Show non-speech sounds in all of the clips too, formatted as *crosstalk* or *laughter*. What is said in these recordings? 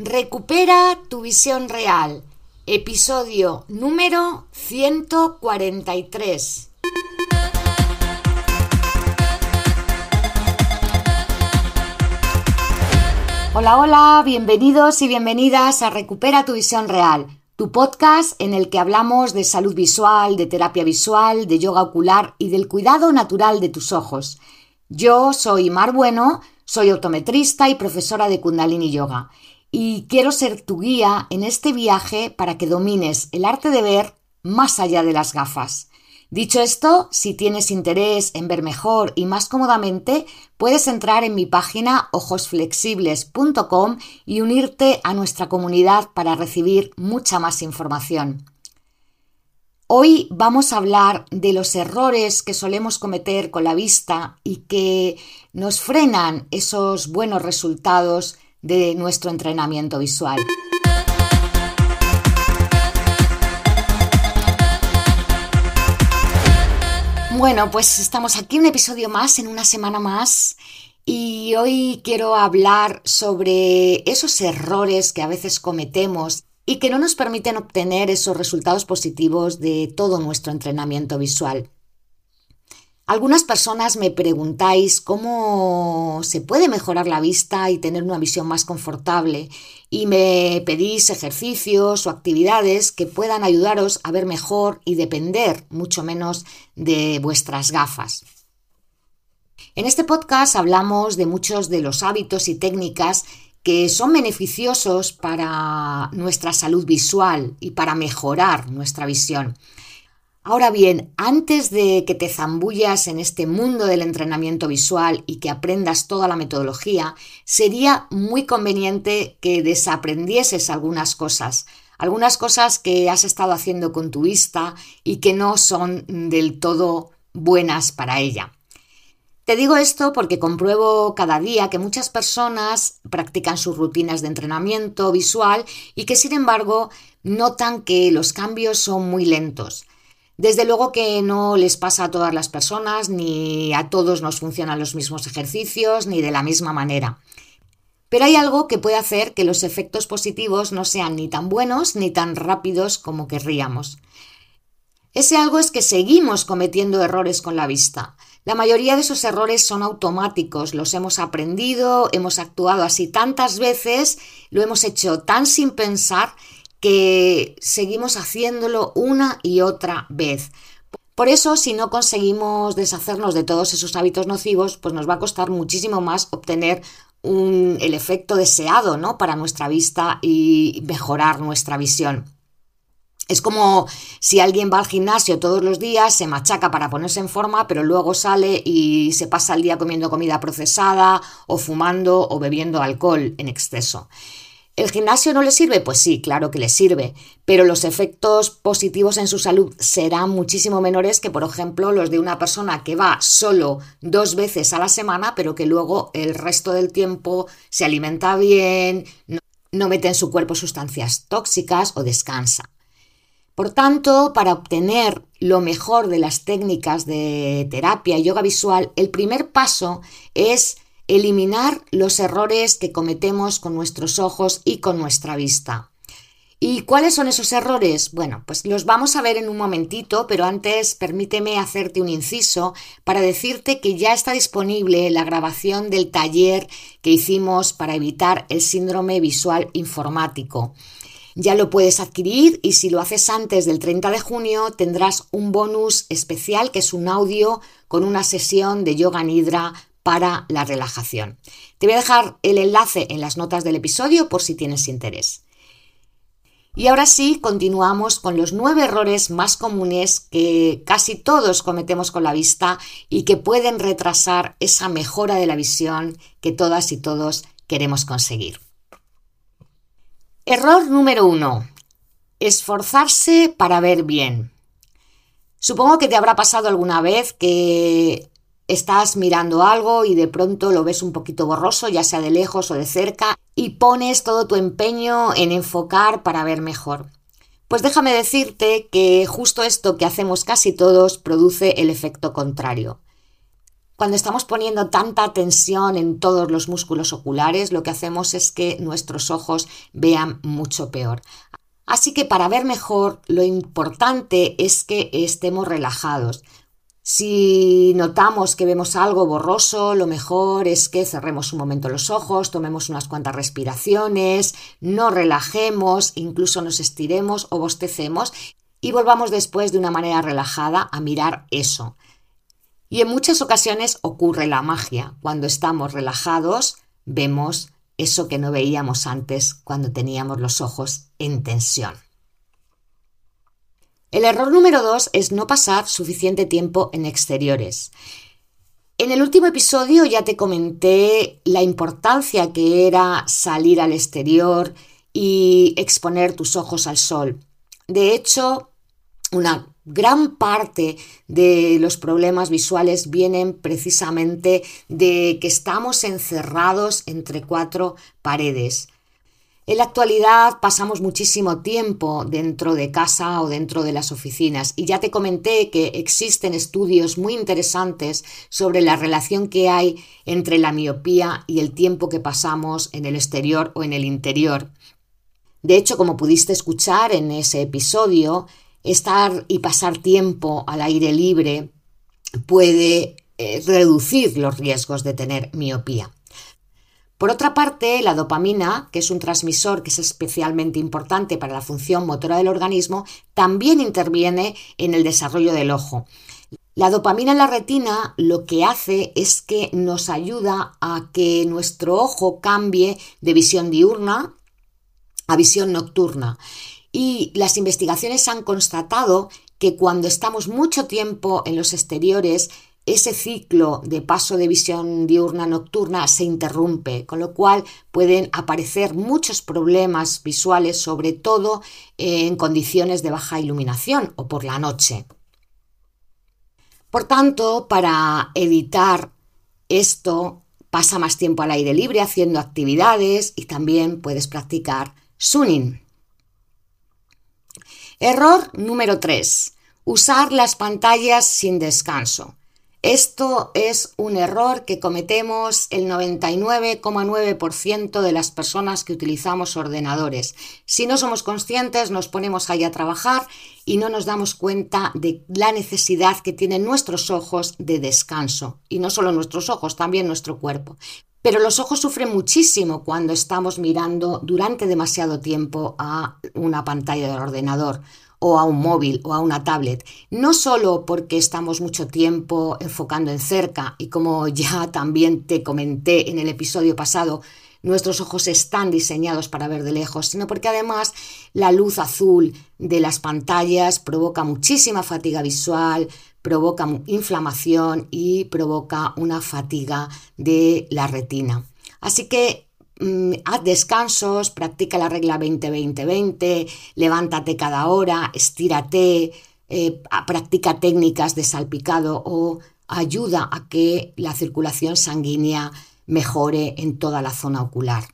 Recupera tu visión real. Episodio número 143. Hola, hola, bienvenidos y bienvenidas a Recupera tu visión real, tu podcast en el que hablamos de salud visual, de terapia visual, de yoga ocular y del cuidado natural de tus ojos. Yo soy Mar Bueno, soy optometrista y profesora de Kundalini Yoga y quiero ser tu guía en este viaje para que domines el arte de ver más allá de las gafas. Dicho esto, si tienes interés en ver mejor y más cómodamente, puedes entrar en mi página ojosflexibles.com y unirte a nuestra comunidad para recibir mucha más información. Hoy vamos a hablar de los errores que solemos cometer con la vista y que nos frenan esos buenos resultados de nuestro entrenamiento visual. Bueno, pues estamos aquí un episodio más, en una semana más, y hoy quiero hablar sobre esos errores que a veces cometemos y que no nos permiten obtener esos resultados positivos de todo nuestro entrenamiento visual. Algunas personas me preguntáis cómo se puede mejorar la vista y tener una visión más confortable y me pedís ejercicios o actividades que puedan ayudaros a ver mejor y depender mucho menos de vuestras gafas. En este podcast hablamos de muchos de los hábitos y técnicas que son beneficiosos para nuestra salud visual y para mejorar nuestra visión. Ahora bien, antes de que te zambullas en este mundo del entrenamiento visual y que aprendas toda la metodología, sería muy conveniente que desaprendieses algunas cosas, algunas cosas que has estado haciendo con tu vista y que no son del todo buenas para ella. Te digo esto porque compruebo cada día que muchas personas practican sus rutinas de entrenamiento visual y que sin embargo notan que los cambios son muy lentos. Desde luego que no les pasa a todas las personas, ni a todos nos funcionan los mismos ejercicios, ni de la misma manera. Pero hay algo que puede hacer que los efectos positivos no sean ni tan buenos ni tan rápidos como querríamos. Ese algo es que seguimos cometiendo errores con la vista. La mayoría de esos errores son automáticos, los hemos aprendido, hemos actuado así tantas veces, lo hemos hecho tan sin pensar que seguimos haciéndolo una y otra vez. Por eso, si no conseguimos deshacernos de todos esos hábitos nocivos, pues nos va a costar muchísimo más obtener el efecto deseado ¿no? para nuestra vista y mejorar nuestra visión. Es como si alguien va al gimnasio todos los días, se machaca para ponerse en forma, pero luego sale y se pasa el día comiendo comida procesada o fumando o bebiendo alcohol en exceso. ¿El gimnasio no le sirve? Pues sí, claro que le sirve, pero los efectos positivos en su salud serán muchísimo menores que, por ejemplo, los de una persona que va solo dos veces a la semana, pero que luego el resto del tiempo se alimenta bien, no, mete en su cuerpo sustancias tóxicas o descansa. Por tanto, para obtener lo mejor de las técnicas de terapia y yoga visual, el primer paso es eliminar los errores que cometemos con nuestros ojos y con nuestra vista. ¿Y cuáles son esos errores? Bueno, pues los vamos a ver en un momentito, pero antes permíteme hacerte un inciso para decirte que ya está disponible la grabación del taller que hicimos para evitar el síndrome visual informático. Ya lo puedes adquirir y si lo haces antes del 30 de junio tendrás un bonus especial que es un audio con una sesión de yoga nidra para la relajación. Te voy a dejar el enlace en las notas del episodio por si tienes interés. Y ahora sí, continuamos con los nueve errores más comunes que casi todos cometemos con la vista y que pueden retrasar esa mejora de la visión que todas y todos queremos conseguir. Error número uno. Esforzarse para ver bien. Supongo que te habrá pasado alguna vez que estás mirando algo y de pronto lo ves un poquito borroso, ya sea de lejos o de cerca, y pones todo tu empeño en enfocar para ver mejor. Pues déjame decirte que justo esto que hacemos casi todos produce el efecto contrario. Cuando estamos poniendo tanta tensión en todos los músculos oculares, lo que hacemos es que nuestros ojos vean mucho peor. Así que para ver mejor, lo importante es que estemos relajados. Si notamos que vemos algo borroso, lo mejor es que cerremos un momento los ojos, tomemos unas cuantas respiraciones, no relajemos, incluso nos estiremos o bostecemos y volvamos después de una manera relajada a mirar eso. Y en muchas ocasiones ocurre la magia. Cuando estamos relajados, vemos eso que no veíamos antes cuando teníamos los ojos en tensión. El error número dos es no pasar suficiente tiempo en exteriores. En el último episodio ya te comenté la importancia que era salir al exterior y exponer tus ojos al sol. De hecho, una gran parte de los problemas visuales vienen precisamente de que estamos encerrados entre cuatro paredes. En la actualidad pasamos muchísimo tiempo dentro de casa o dentro de las oficinas y ya te comenté que existen estudios muy interesantes sobre la relación que hay entre la miopía y el tiempo que pasamos en el exterior o en el interior. De hecho, como pudiste escuchar en ese episodio, estar y pasar tiempo al aire libre puede eh, reducir los riesgos de tener miopía. Por otra parte, la dopamina, que es un transmisor que es especialmente importante para la función motora del organismo, también interviene en el desarrollo del ojo. La dopamina en la retina lo que hace es que nos ayuda a que nuestro ojo cambie de visión diurna a visión nocturna. Y las investigaciones han constatado que cuando estamos mucho tiempo en los exteriores, ese ciclo de paso de visión diurna nocturna se interrumpe, con lo cual pueden aparecer muchos problemas visuales, sobre todo en condiciones de baja iluminación o por la noche. Por tanto, para evitar esto, pasa más tiempo al aire libre haciendo actividades y también puedes practicar sunning. Error número 3. Usar las pantallas sin descanso. Esto es un error que cometemos el 99,9% de las personas que utilizamos ordenadores. Si no somos conscientes, nos ponemos ahí a trabajar y no nos damos cuenta de la necesidad que tienen nuestros ojos de descanso. Y no solo nuestros ojos, también nuestro cuerpo. Pero los ojos sufren muchísimo cuando estamos mirando durante demasiado tiempo a una pantalla del ordenador o a un móvil o a una tablet, no solo porque estamos mucho tiempo enfocando en cerca y como *laughs* ya también te comenté en el episodio pasado, nuestros ojos están diseñados para ver de lejos, sino porque además la luz azul de las pantallas provoca muchísima fatiga visual, provoca inflamación y provoca una fatiga de la retina. Así que Mm, haz descansos, practica la regla 20-20-20, levántate cada hora, estírate, eh, practica técnicas de salpicado o ayuda a que la circulación sanguínea mejore en toda la zona ocular.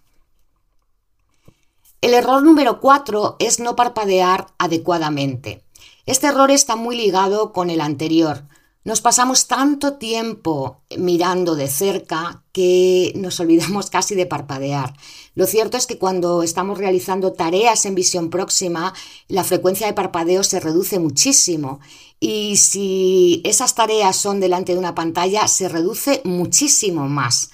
El error número 4 es no parpadear adecuadamente. Este error está muy ligado con el anterior. Nos pasamos tanto tiempo mirando de cerca que nos olvidamos casi de parpadear. Lo cierto es que cuando estamos realizando tareas en visión próxima, la frecuencia de parpadeo se reduce muchísimo y si esas tareas son delante de una pantalla, se reduce muchísimo más.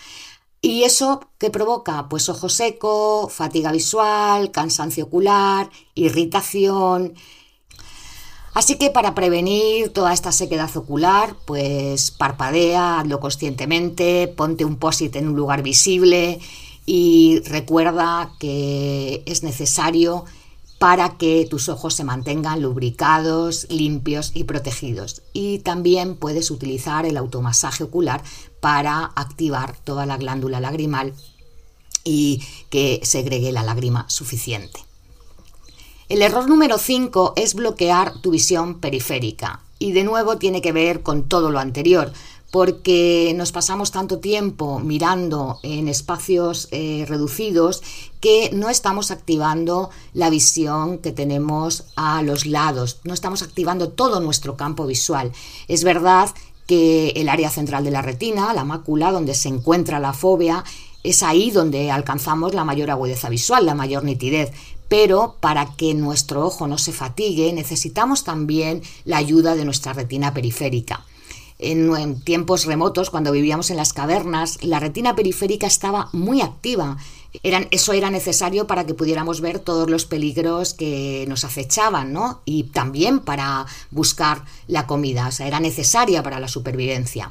¿Y eso qué provoca? Pues ojo seco, fatiga visual, cansancio ocular, irritación, Así que para prevenir toda esta sequedad ocular, pues parpadea, hazlo conscientemente, ponte un posit en un lugar visible y recuerda que es necesario para que tus ojos se mantengan lubricados, limpios y protegidos. Y también puedes utilizar el automasaje ocular para activar toda la glándula lagrimal y que segregue la lágrima suficiente. El error número 5 es bloquear tu visión periférica. Y de nuevo tiene que ver con todo lo anterior, porque nos pasamos tanto tiempo mirando en espacios eh, reducidos que no estamos activando la visión que tenemos a los lados, no estamos activando todo nuestro campo visual. Es verdad que el área central de la retina, la mácula, donde se encuentra la fobia, es ahí donde alcanzamos la mayor agudeza visual, la mayor nitidez. Pero para que nuestro ojo no se fatigue, necesitamos también la ayuda de nuestra retina periférica. En, tiempos remotos, cuando vivíamos en las cavernas, la retina periférica estaba muy activa. eso era necesario para que pudiéramos ver todos los peligros que nos acechaban, ¿no? Y también para buscar la comida, o sea, era necesaria para la supervivencia.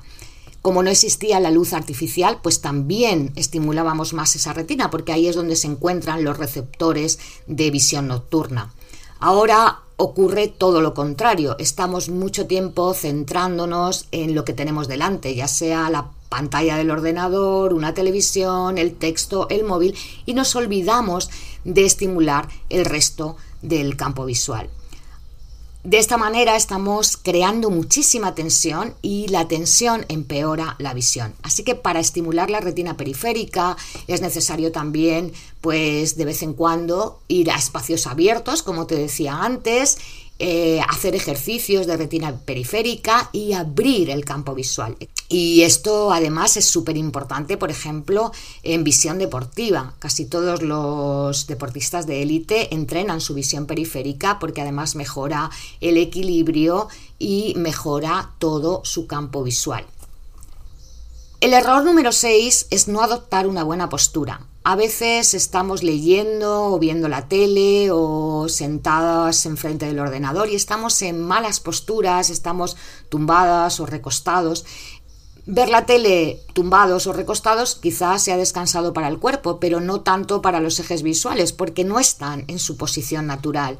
Como no existía la luz artificial, pues también estimulábamos más esa retina, porque ahí es donde se encuentran los receptores de visión nocturna. Ahora ocurre todo lo contrario, estamos mucho tiempo centrándonos en lo que tenemos delante, ya sea la pantalla del ordenador, una televisión, el texto, el móvil, y nos olvidamos de estimular el resto del campo visual. De esta manera estamos creando muchísima tensión y la tensión empeora la visión. Así que para estimular la retina periférica es necesario también, pues de vez en cuando, ir a espacios abiertos, como te decía antes, eh, hacer ejercicios de retina periférica y abrir el campo visual. Y esto además es súper importante, por ejemplo, en visión deportiva. Casi todos los deportistas de élite entrenan su visión periférica porque además mejora el equilibrio y mejora todo su campo visual. El error número 6 es no adoptar una buena postura. A veces estamos leyendo o viendo la tele o sentadas enfrente del ordenador y estamos en malas posturas, estamos tumbadas o recostados. Ver la tele tumbados o recostados quizás sea descansado para el cuerpo, pero no tanto para los ejes visuales, porque no están en su posición natural.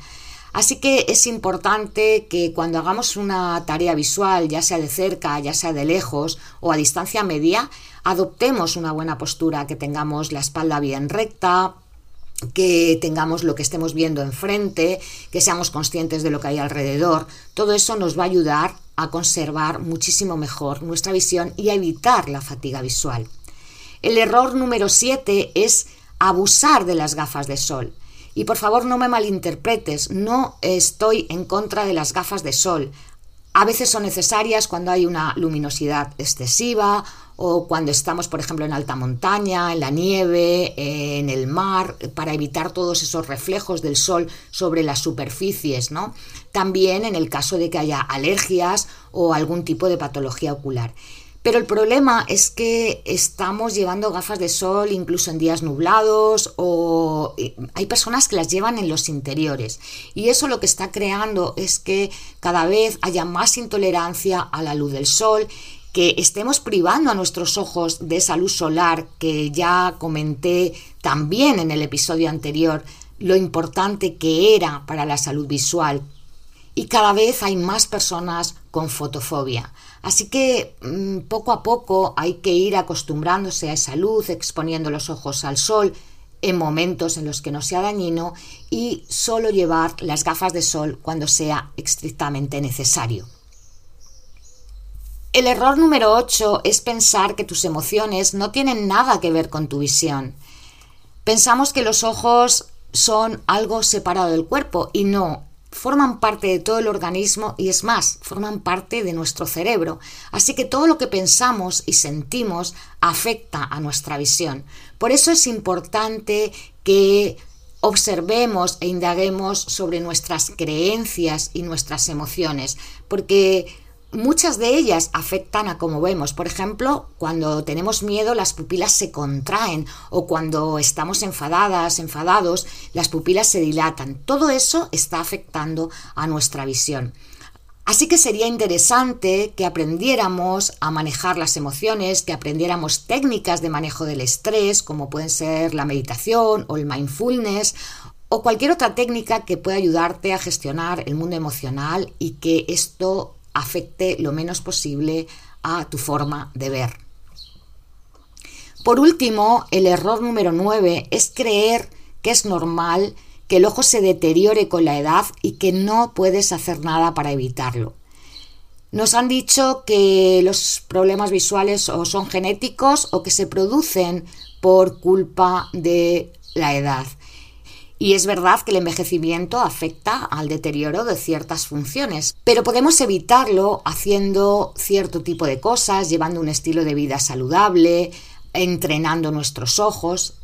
Así que es importante que cuando hagamos una tarea visual, ya sea de cerca, ya sea de lejos o a distancia media, adoptemos una buena postura, que tengamos la espalda bien recta, que tengamos lo que estemos viendo enfrente, que seamos conscientes de lo que hay alrededor. Todo eso nos va a ayudar a conservar muchísimo mejor nuestra visión y a evitar la fatiga visual. El error número 7 es abusar de las gafas de sol. Y por favor no me malinterpretes, no estoy en contra de las gafas de sol. A veces son necesarias cuando hay una luminosidad excesiva o cuando estamos, por ejemplo, en alta montaña, en la nieve, en el mar, para evitar todos esos reflejos del sol sobre las superficies, ¿no? También en el caso de que haya alergias o algún tipo de patología ocular. Pero el problema es que estamos llevando gafas de sol incluso en días nublados o eh, hay personas que las llevan en los interiores y eso lo que está creando es que cada vez haya más intolerancia a la luz del sol que estemos privando a nuestros ojos de esa luz solar que ya comenté también en el episodio anterior lo importante que era para la salud visual y cada vez hay más personas con fotofobia. Así que mm, poco a poco hay que ir acostumbrándose a esa luz, exponiendo los ojos al sol en momentos en los que no sea dañino y solo llevar las gafas de sol cuando sea estrictamente necesario. El error número 8 es pensar que tus emociones no tienen nada que ver con tu visión. Pensamos que los ojos son algo separado del cuerpo y no, forman parte de todo el organismo y es más, forman parte de nuestro cerebro. Así que todo lo que pensamos y sentimos afecta a nuestra visión. Por eso es importante que observemos e indaguemos sobre nuestras creencias y nuestras emociones, porque Muchas de ellas afectan a cómo vemos. Por ejemplo, cuando tenemos miedo las pupilas se contraen o cuando estamos enfadadas, enfadados, las pupilas se dilatan. Todo eso está afectando a nuestra visión. Así que sería interesante que aprendiéramos a manejar las emociones, que aprendiéramos técnicas de manejo del estrés, como pueden ser la meditación o el mindfulness, o cualquier otra técnica que pueda ayudarte a gestionar el mundo emocional y que esto afecte lo menos posible a tu forma de ver. Por último, el error número 9 es creer que es normal que el ojo se deteriore con la edad y que no puedes hacer nada para evitarlo. Nos han dicho que los problemas visuales o son genéticos o que se producen por culpa de la edad. Y es verdad que el envejecimiento afecta al deterioro de ciertas funciones, pero podemos evitarlo haciendo cierto tipo de cosas, llevando un estilo de vida saludable, entrenando nuestros ojos.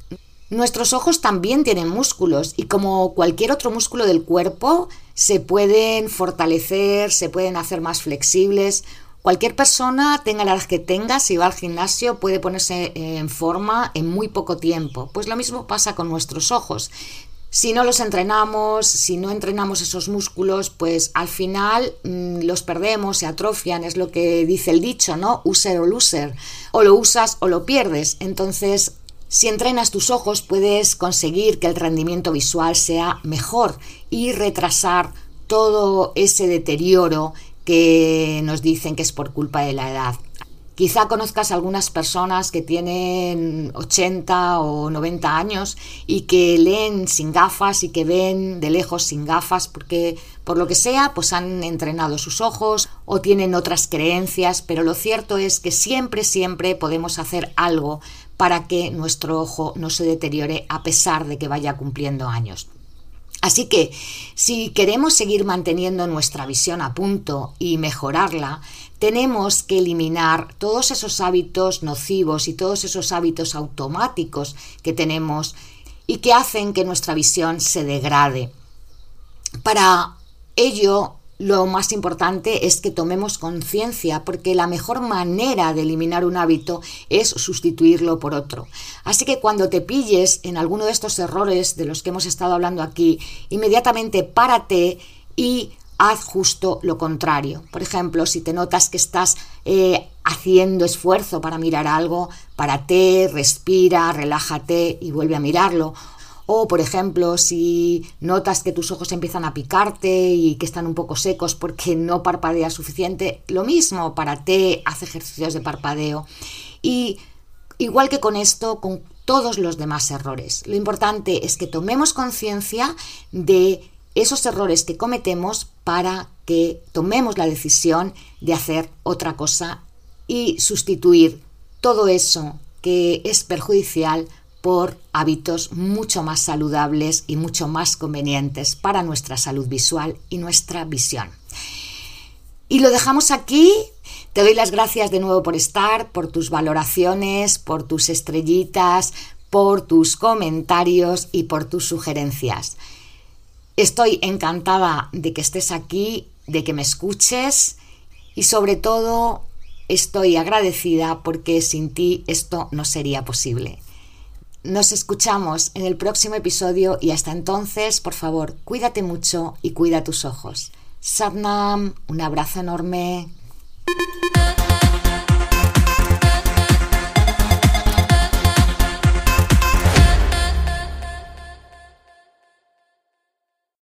Nuestros ojos también tienen músculos y como cualquier otro músculo del cuerpo, se pueden fortalecer, se pueden hacer más flexibles. Cualquier persona, tenga la edad que tenga, si va al gimnasio, puede ponerse en forma en muy poco tiempo. Pues lo mismo pasa con nuestros ojos. Si no los entrenamos, si no entrenamos esos músculos, pues al final mm, los perdemos, se atrofian, es lo que dice el dicho, ¿no? User o loser. O lo usas o lo pierdes. Entonces, si entrenas tus ojos, puedes conseguir que el rendimiento visual sea mejor y retrasar todo ese deterioro que nos dicen que es por culpa de la edad. Quizá conozcas algunas personas que tienen 80 o 90 años y que leen sin gafas y que ven de lejos sin gafas porque por lo que sea pues han entrenado sus ojos o tienen otras creencias, pero lo cierto es que siempre siempre podemos hacer algo para que nuestro ojo no se deteriore a pesar de que vaya cumpliendo años. Así que si queremos seguir manteniendo nuestra visión a punto y mejorarla, tenemos que eliminar todos esos hábitos nocivos y todos esos hábitos automáticos que tenemos y que hacen que nuestra visión se degrade. Para ello lo más importante es que tomemos conciencia, porque la mejor manera de eliminar un hábito es sustituirlo por otro. Así que cuando te pilles en alguno de estos errores de los que hemos estado hablando aquí, inmediatamente párate y haz justo lo contrario. Por ejemplo, si te notas que estás eh, haciendo esfuerzo para mirar algo, párate, respira, relájate y vuelve a mirarlo o, por ejemplo, si notas que tus ojos empiezan a picarte y que están un poco secos porque no parpadeas suficiente, lo mismo, para te haz ejercicios de parpadeo. Y igual que con esto, con todos los demás errores. Lo importante es que tomemos conciencia de esos errores que cometemos para que tomemos la decisión de hacer otra cosa y sustituir todo eso que es perjudicial por hábitos mucho más saludables y mucho más convenientes para nuestra salud visual y nuestra visión. Y lo dejamos aquí. Te doy las gracias de nuevo por estar, por tus valoraciones, por tus estrellitas, por tus comentarios y por tus sugerencias. Estoy encantada de que estés aquí, de que me escuches y sobre todo estoy agradecida porque sin ti esto no sería posible. Nos escuchamos en el próximo episodio y hasta entonces, por favor, cuídate mucho y cuida tus ojos. Sadnam, un abrazo enorme.